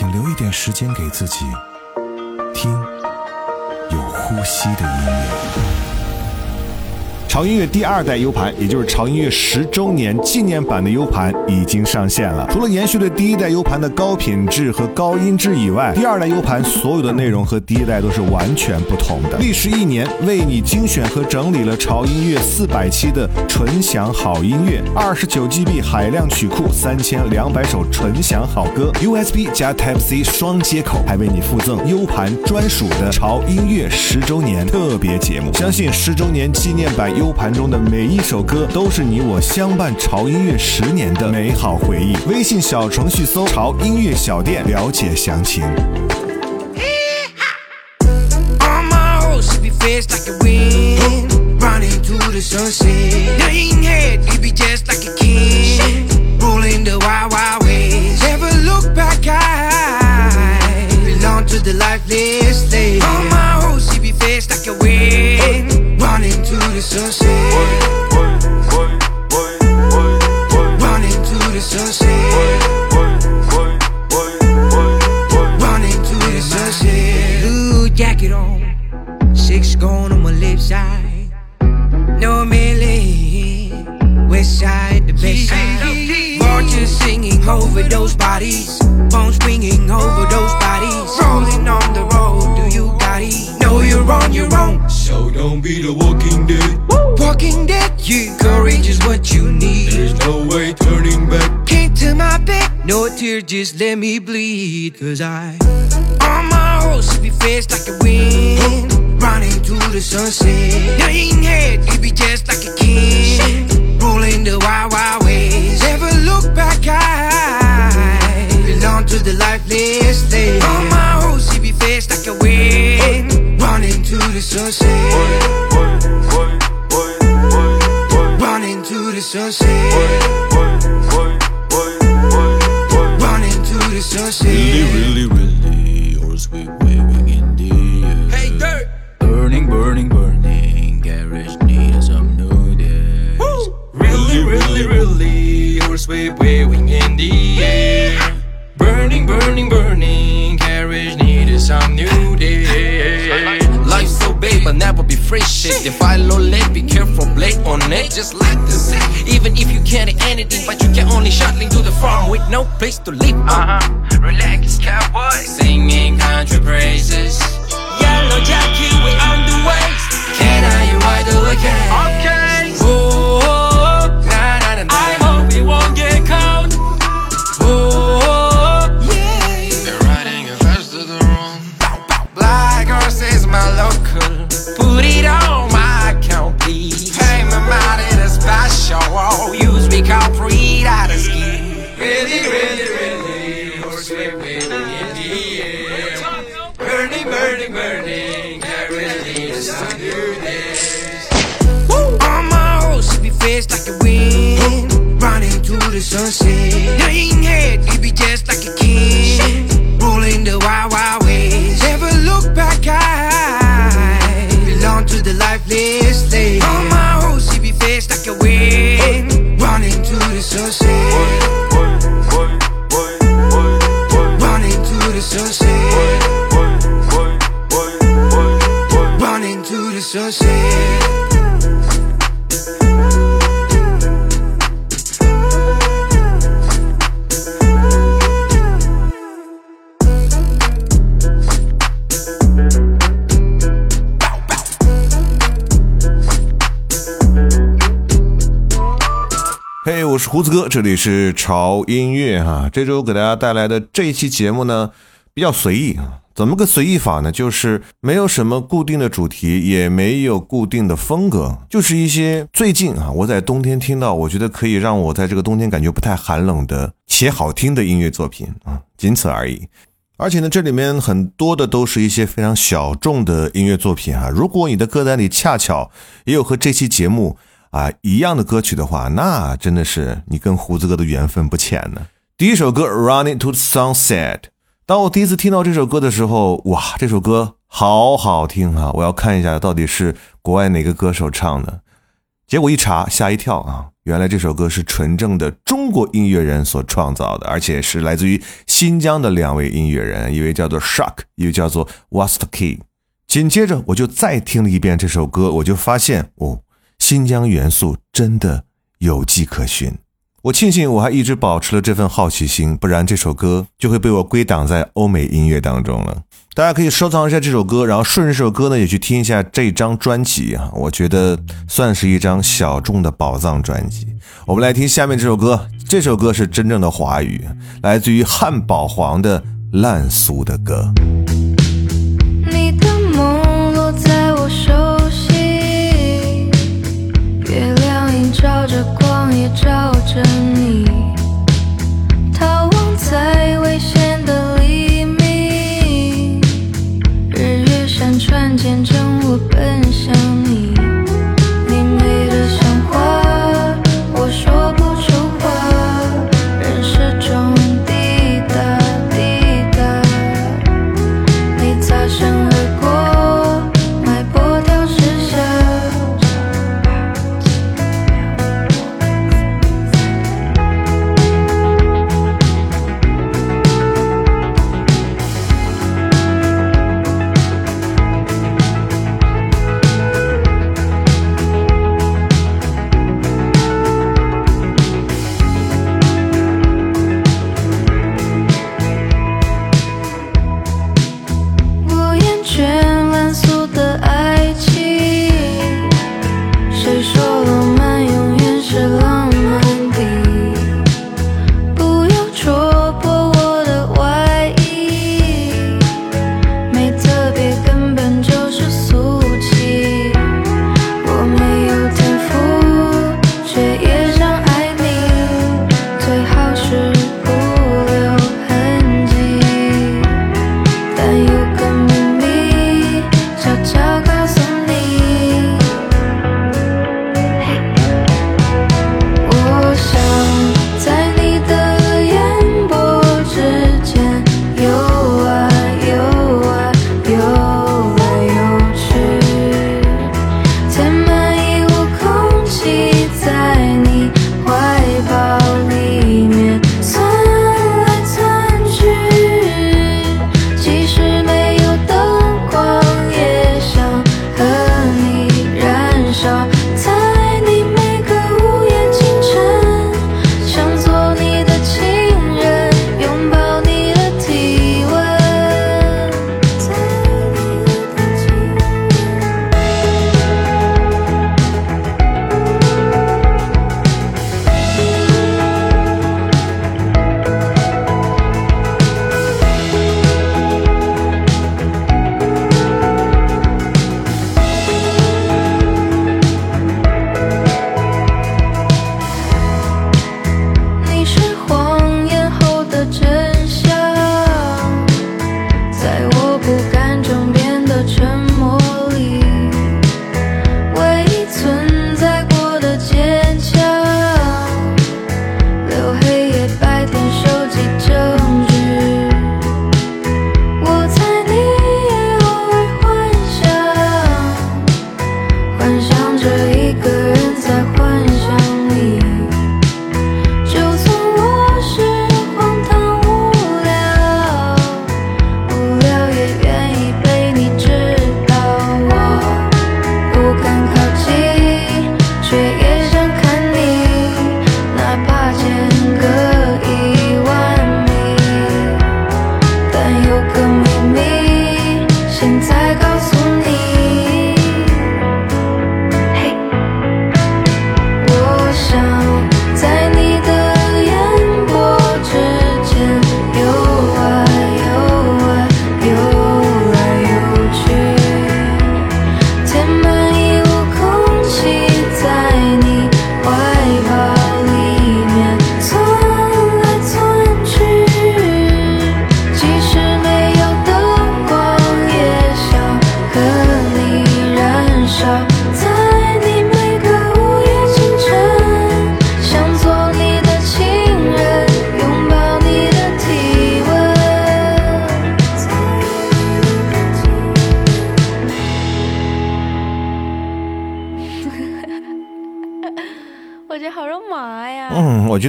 请留一点时间给自己，听有呼吸的音乐。潮音乐第二代 U 盘，也就是潮音乐十周年纪念版的 U 盘已经上线了。除了延续了第一代 U 盘的高品质和高音质以外，第二代 U 盘所有的内容和第一代都是完全不同的。历时一年，为你精选和整理了潮音乐四百期的纯享好音乐，二十九 GB 海量曲库，三千两百首纯享好歌，USB 加 Type C 双接口，还为你附赠 U 盘专属的潮音乐十周年特别节目。相信十周年纪念版。U 盘中的每一首歌都是你我相伴潮音乐十年的美好回忆。微信小程序搜“潮音乐小店”了解详情。The lifeless land. On my horse, it be fast like a wind. Running to the sunset. Running to the sunset. Running to the sunset. Blue jacket on, six gone on my left side. No melee, west side, the best side. Vultures singing over those bodies, be the walking dead. walking dead. You courage is what you need. There's no way turning back. Came to my bed, no tears, just let me bleed. Cause I, on my horse, be fast like a wind. Running to the sunset. Nothing head, it be just like a king. Rolling the wild, wild ways. Never look back, I belong to the lifeless land. On my horse, be fast like a wind. Running to the sunset. To the sunset. Nothing head, it be just like a king. Rolling the wild, wild ways. Never look back, I belong to the lifeless land. On my horse, it be fast like a wind. Running to the sunset. 子哥，这里是潮音乐哈。这周给大家带来的这一期节目呢，比较随意啊。怎么个随意法呢？就是没有什么固定的主题，也没有固定的风格，就是一些最近啊，我在冬天听到，我觉得可以让我在这个冬天感觉不太寒冷的且好听的音乐作品啊，仅此而已。而且呢，这里面很多的都是一些非常小众的音乐作品啊。如果你的歌单里恰巧也有和这期节目啊一样的歌曲的话，那真的是你跟胡子哥的缘分不浅呢。第一首歌《Running to the Sunset》，当我第一次听到这首歌的时候，哇，这首歌好好听啊！我要看一下到底是国外哪个歌手唱的。结果一查，吓一跳啊！原来这首歌是纯正的中国音乐人所创造的，而且是来自于新疆的两位音乐人，一位叫做 Shark，一位叫做 Wast Key。紧接着我就再听了一遍这首歌，我就发现哦，新疆元素真的有迹可循。我庆幸我还一直保持了这份好奇心，不然这首歌就会被我归档在欧美音乐当中了。大家可以收藏一下这首歌，然后顺着这首歌呢也去听一下这张专辑啊，我觉得算是一张小众的宝藏专辑。我们来听下面这首歌，这首歌是真正的华语，来自于汉堡黄的《烂俗的歌》。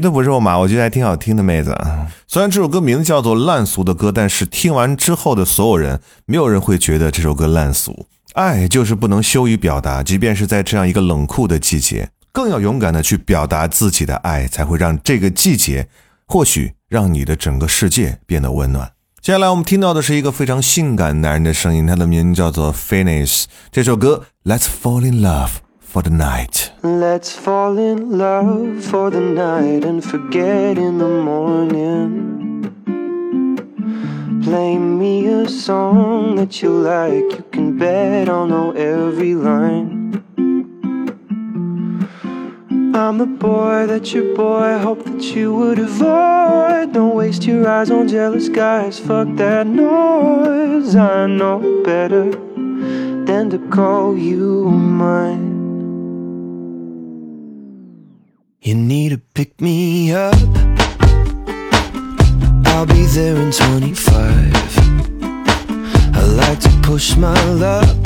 嗯，我觉得不肉麻，我觉得还挺好听的，妹子。虽然这首歌名字叫做烂俗的歌，但是听完之后的所有人，没有人会觉得这首歌烂俗。爱就是不能羞于表达，即便是在这样一个冷酷的季节，更要勇敢的去表达自己的爱，才会让这个季节，或许让你的整个世界变得温暖。接下来我们听到的是一个非常性感男人的声音，他的名字叫做 Finish。这首歌《Let's Fall in Love for the Night》。Let's fall in love for the night and forget in the morning. Play me a song that you like, you can bet I'll know every line. I'm the boy that your boy hoped that you would avoid. Don't waste your eyes on jealous guys, fuck that noise. I know better than to call you mine. You need to pick me up. I'll be there in 25. I like to push my luck.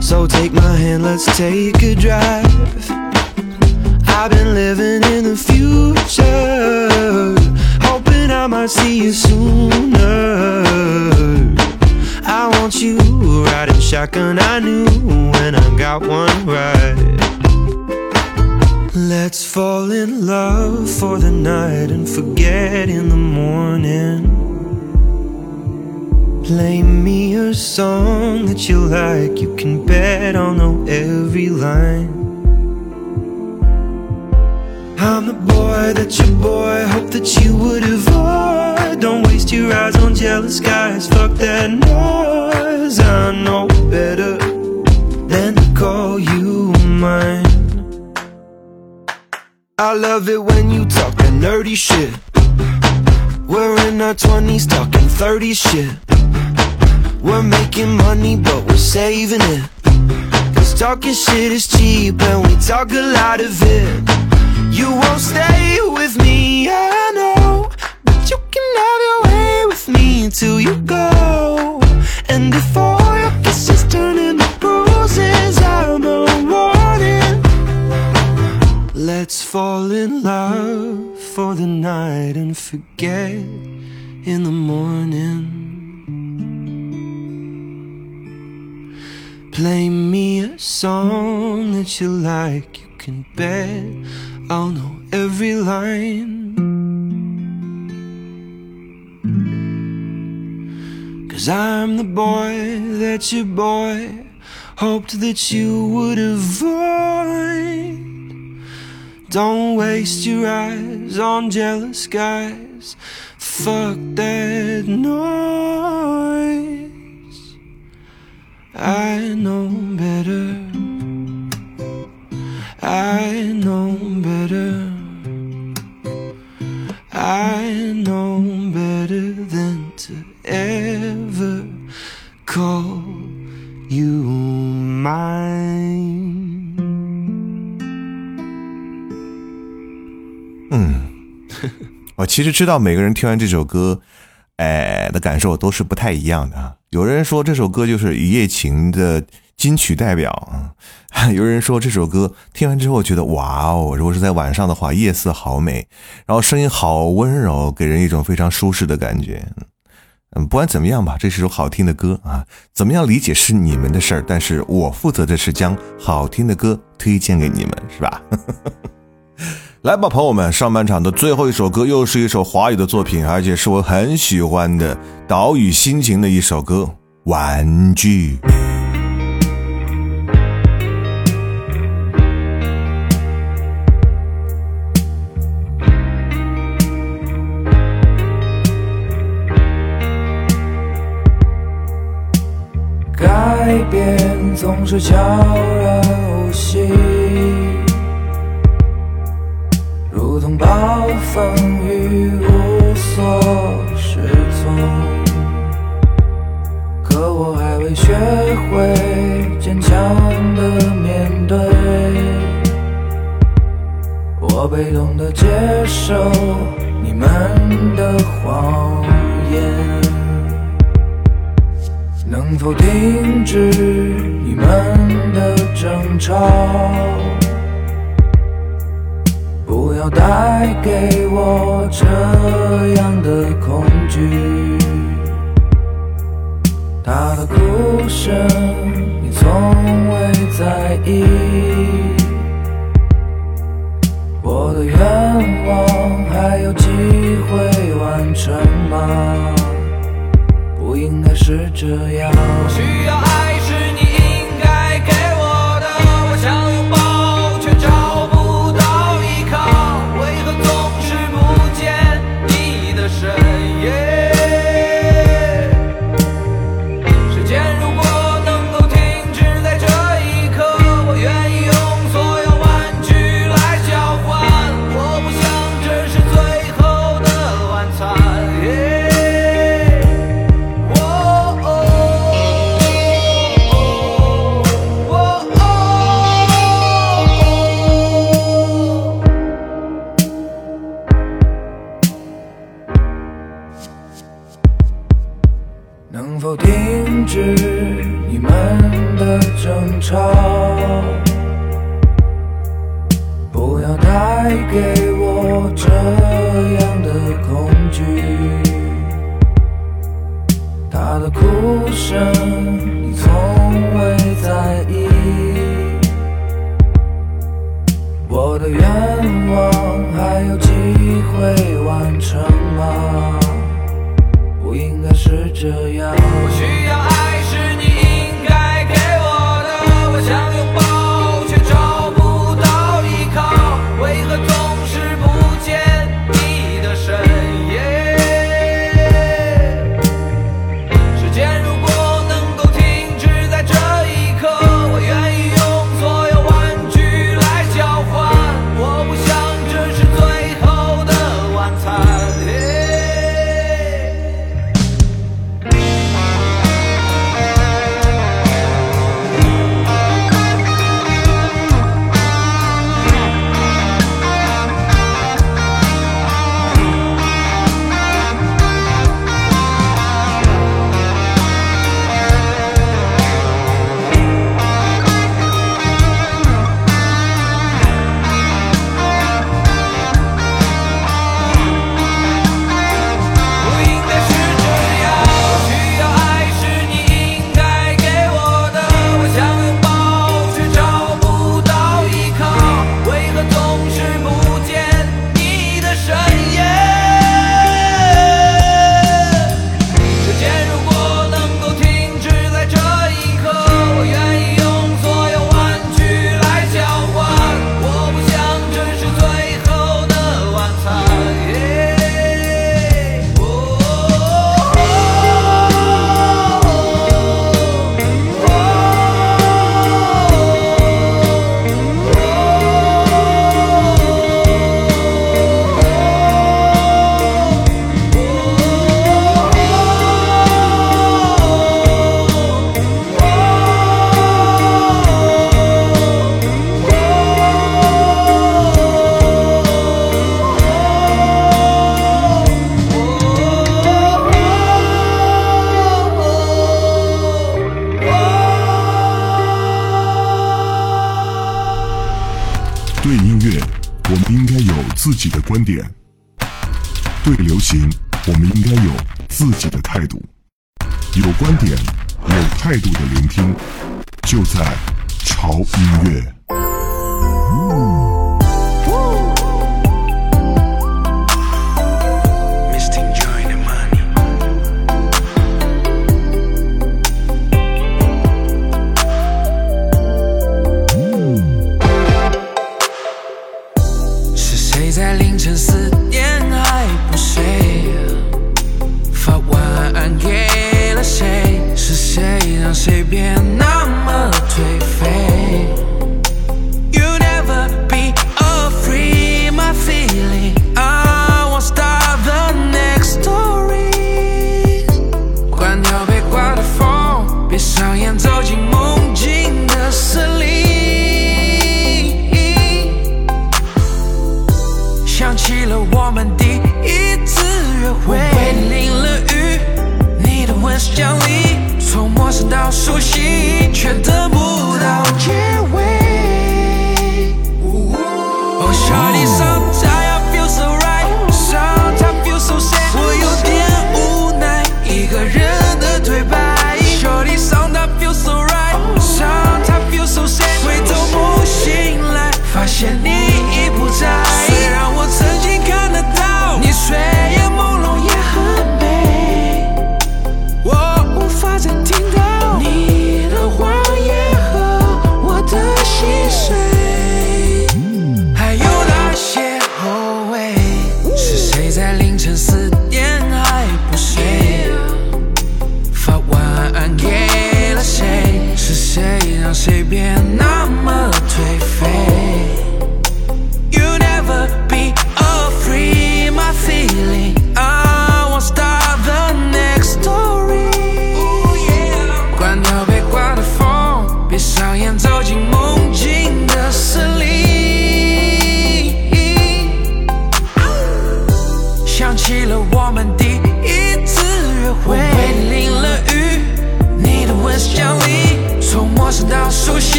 So take my hand, let's take a drive. I've been living in the future, hoping I might see you sooner. I want you riding shotgun. I knew when I got one right. Let's fall in love for the night and forget in the morning. Play me a song that you like, you can bet I'll know every line. I'm the boy that your boy hoped that you would avoid. Don't waste your eyes on jealous guys, fuck that noise. I know better than to call you mine. Love it when you talk that nerdy shit. We're in our 20s talking 30 shit. We're making money, but we're saving it. Cause talking shit is cheap and we talk a lot of it. You won't stay with me, I know. But you can have your way with me until you go. And if all your kisses turn Let's fall in love for the night and forget in the morning. Play me a song that you like, you can bet I'll know every line. Cause I'm the boy that your boy hoped that you would avoid. Don't waste your eyes on jealous guys. Fuck that noise. 其实知道每个人听完这首歌，哎的感受都是不太一样的啊。有人说这首歌就是一夜情的金曲代表啊，有人说这首歌听完之后觉得哇哦，如果是在晚上的话，夜色好美，然后声音好温柔，给人一种非常舒适的感觉。嗯，不管怎么样吧，这是首好听的歌啊，怎么样理解是你们的事儿，但是我负责的是将好听的歌推荐给你们，是吧？来吧，朋友们，上半场的最后一首歌又是一首华语的作品，而且是我很喜欢的岛屿心情的一首歌《玩具》。改变总是悄然无息，暴风雨无所适从。可我还未学会坚强的面对，我被动的接受你们的谎言。能否停止你们的争吵？带给我这样的恐惧。他的哭声你从未在意。我的愿望还有机会完成吗？不应该是这样。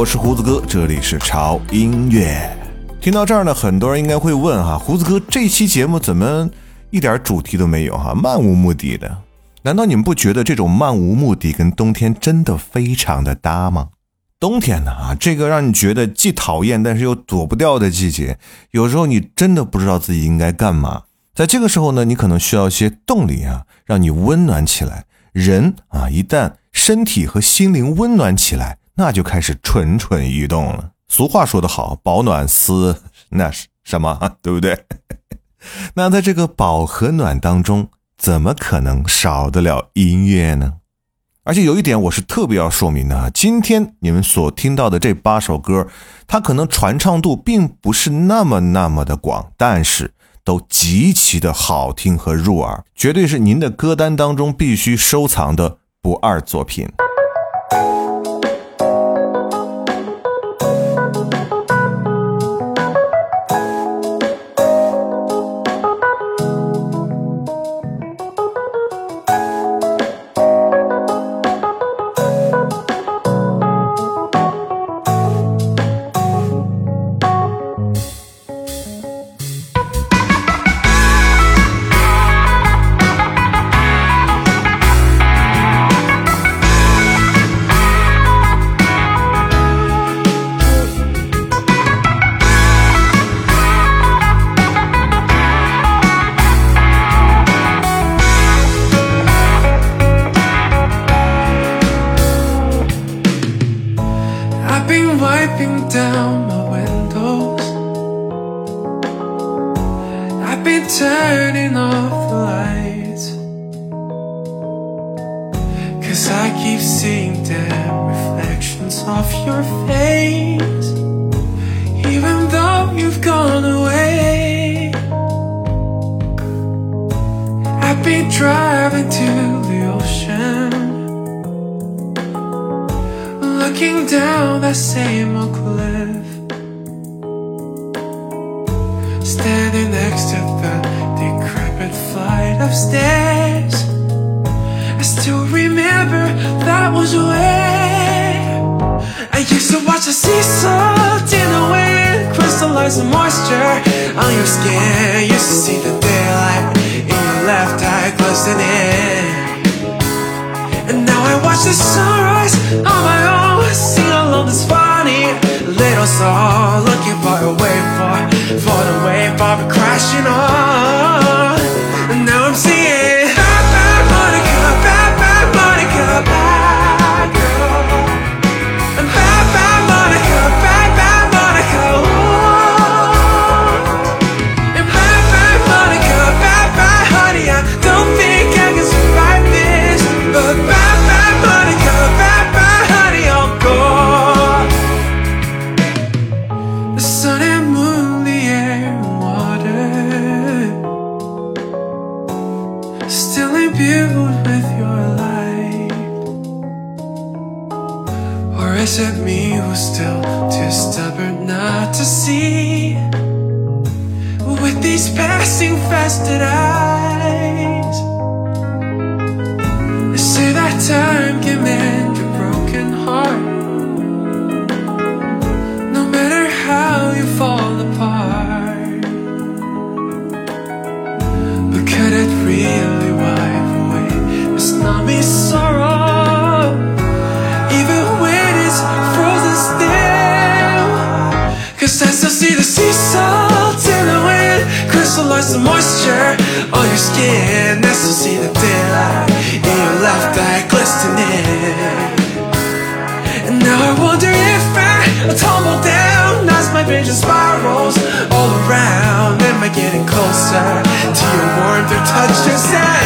我是胡子哥，这里是潮音乐。听到这儿呢，很多人应该会问哈，胡子哥这期节目怎么一点主题都没有哈，漫无目的的？难道你们不觉得这种漫无目的跟冬天真的非常的搭吗？冬天呢啊，这个让你觉得既讨厌但是又躲不掉的季节，有时候你真的不知道自己应该干嘛。在这个时候呢，你可能需要一些动力啊，让你温暖起来。人啊，一旦身体和心灵温暖起来，那就开始蠢蠢欲动了。俗话说得好，保暖思那是什么，对不对？那在这个饱和暖当中，怎么可能少得了音乐呢？而且有一点我是特别要说明的啊，今天你们所听到的这八首歌，它可能传唱度并不是那么那么的广，但是都极其的好听和入耳，绝对是您的歌单当中必须收藏的不二作品。And now I watch the sunrise on my own. Sing along this funny. Little song Looking for a wave for, for the wave of crashing on closer to your warmth or touch or sound?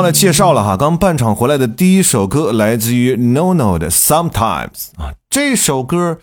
忘了介绍了哈，刚半场回来的第一首歌来自于 No No 的 Sometimes 啊，这首歌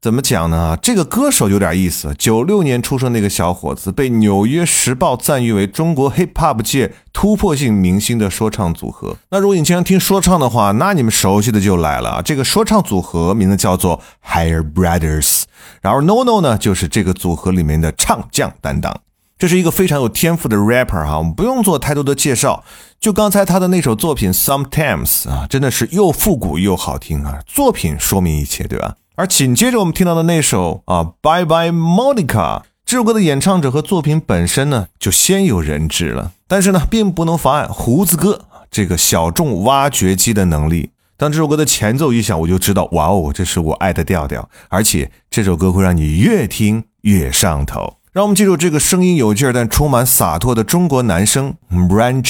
怎么讲呢？这个歌手有点意思，九六年出生那个小伙子，被《纽约时报》赞誉为中国 Hip Hop 界突破性明星的说唱组合。那如果你经常听说唱的话，那你们熟悉的就来了啊，这个说唱组合名字叫做 Higher Brothers，然后 No No 呢就是这个组合里面的唱将担当。这是一个非常有天赋的 rapper 哈，我们不用做太多的介绍，就刚才他的那首作品 Sometimes 啊，真的是又复古又好听啊，作品说明一切，对吧？而紧接着我们听到的那首啊 Bye Bye Monica 这首歌的演唱者和作品本身呢，就鲜有人知了，但是呢，并不能妨碍胡子哥这个小众挖掘机的能力。当这首歌的前奏一响，我就知道，哇哦，这是我爱的调调，而且这首歌会让你越听越上头。让我们记住这个声音有劲儿但充满洒脱的中国男生 Brian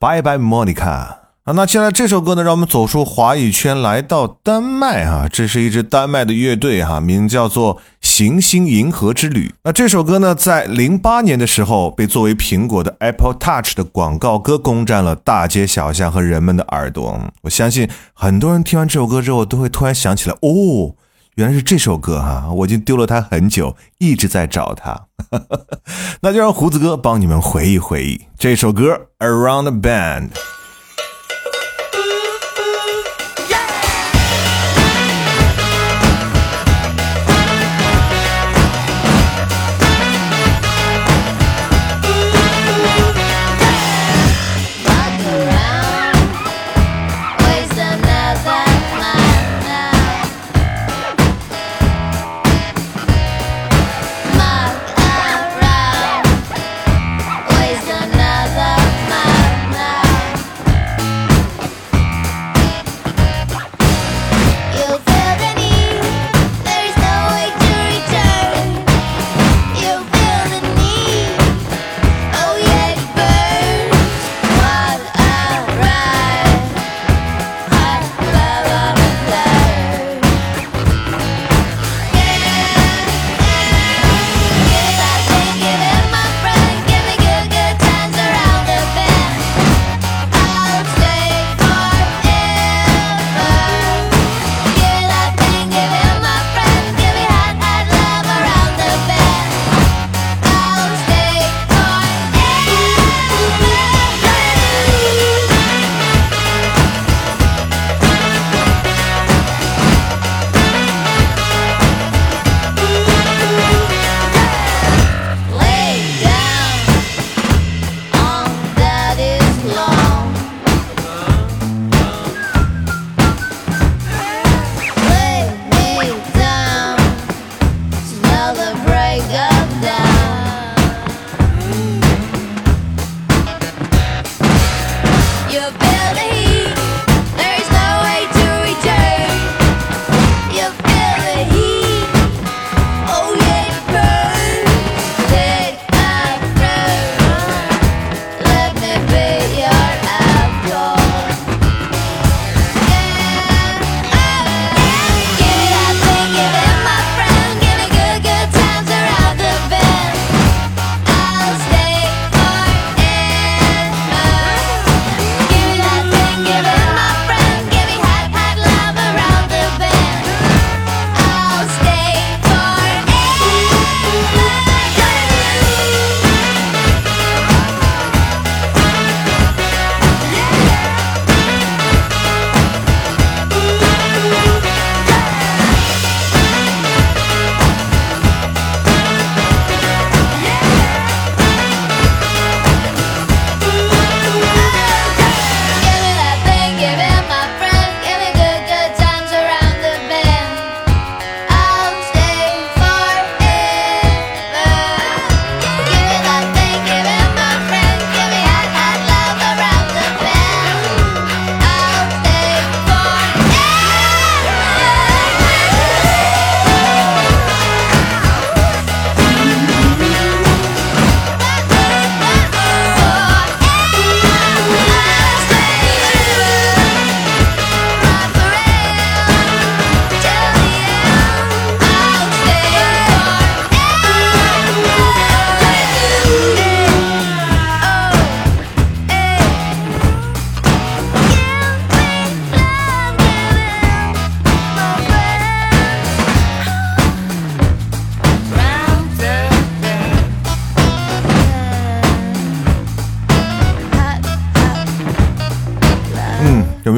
拜拜，莫妮卡啊。那接下来这首歌呢，让我们走出华语圈，来到丹麦啊。这是一支丹麦的乐队哈、名叫做行星银河之旅。那这首歌呢，在零八年的时候被作为苹果的 Apple Touch 的广告歌攻占了大街小巷和人们的耳朵。我相信很多人听完这首歌之后，都会突然想起来，哦。原来是这首歌哈、我已经丢了它很久，一直在找它。那就让胡子哥帮你们回忆回忆这首歌《Around the Bend》。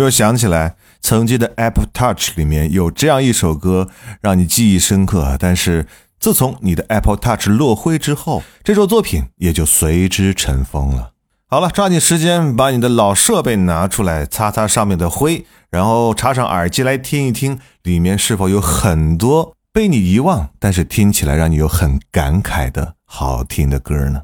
又想起来曾经的 Apple Touch 里面有这样一首歌让你记忆深刻？但是自从你的 Apple Touch 落灰之后，这首作品也就随之尘封了。好了，抓紧时间把你的老设备拿出来，擦擦上面的灰，然后插上耳机来听一听，里面是否有很多被你遗忘，但是听起来让你有很感慨的好听的歌呢？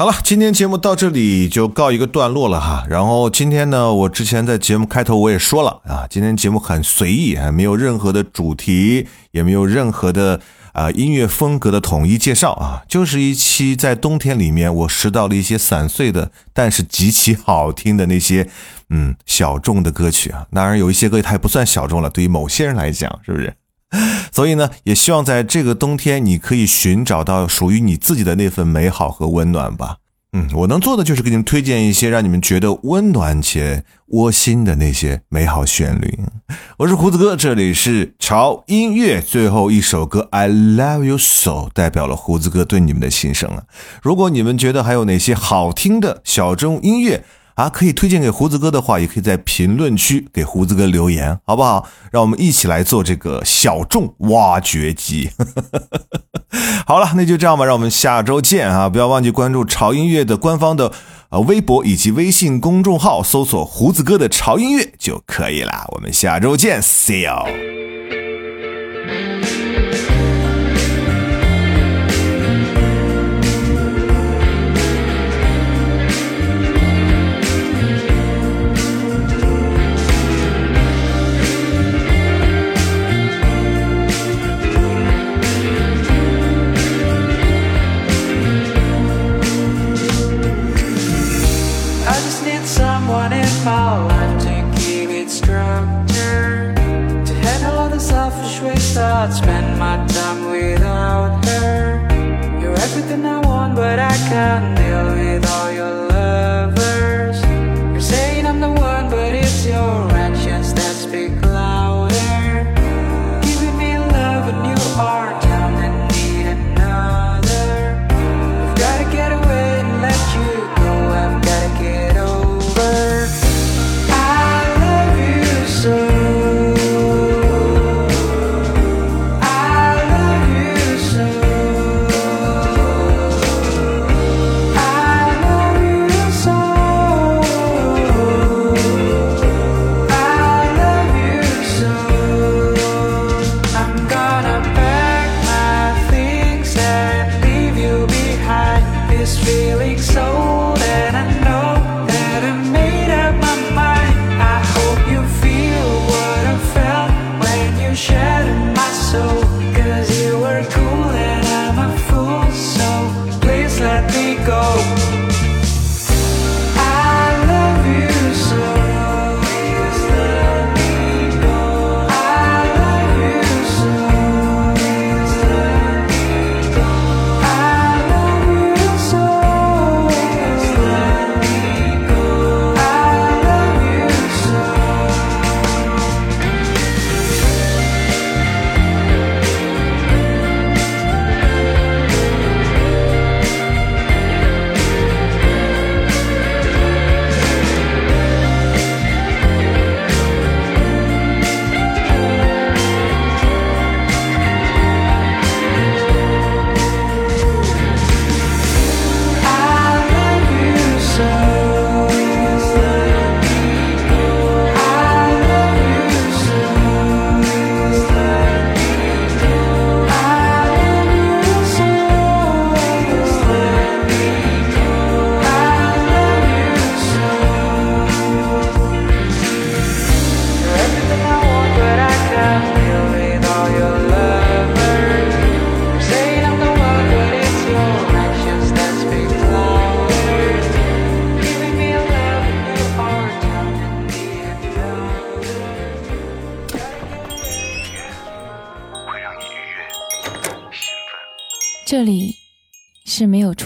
好了，今天节目到这里就告一个段落了哈。然后今天呢，我之前在节目开头我也说了啊，今天节目很随意啊，没有任何的主题，也没有任何的啊音乐风格的统一介绍啊，就是一期在冬天里面我拾到了一些散碎的，但是极其好听的那些嗯小众的歌曲啊。当然有一些歌它也不算小众了，对于某些人来讲，是不是？所以呢，也希望在这个冬天，你可以寻找到属于你自己的那份美好和温暖吧。嗯，我能做的就是给你们推荐一些让你们觉得温暖且窝心的那些美好旋律。我是胡子哥，这里是潮音乐，最后一首歌《I Love You So》代表了胡子哥对你们的心声了。如果你们觉得还有哪些好听的小众音乐，啊，可以推荐给胡子哥的话，也可以在评论区给胡子哥留言，好不好？让我们一起来做这个小众挖掘机。好了，那就这样吧，让我们下周见啊！不要忘记关注潮音乐的官方的呃微博以及微信公众号，搜索胡子哥的潮音乐就可以了。我们下周见，See you。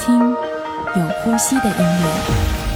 听有呼吸的音乐。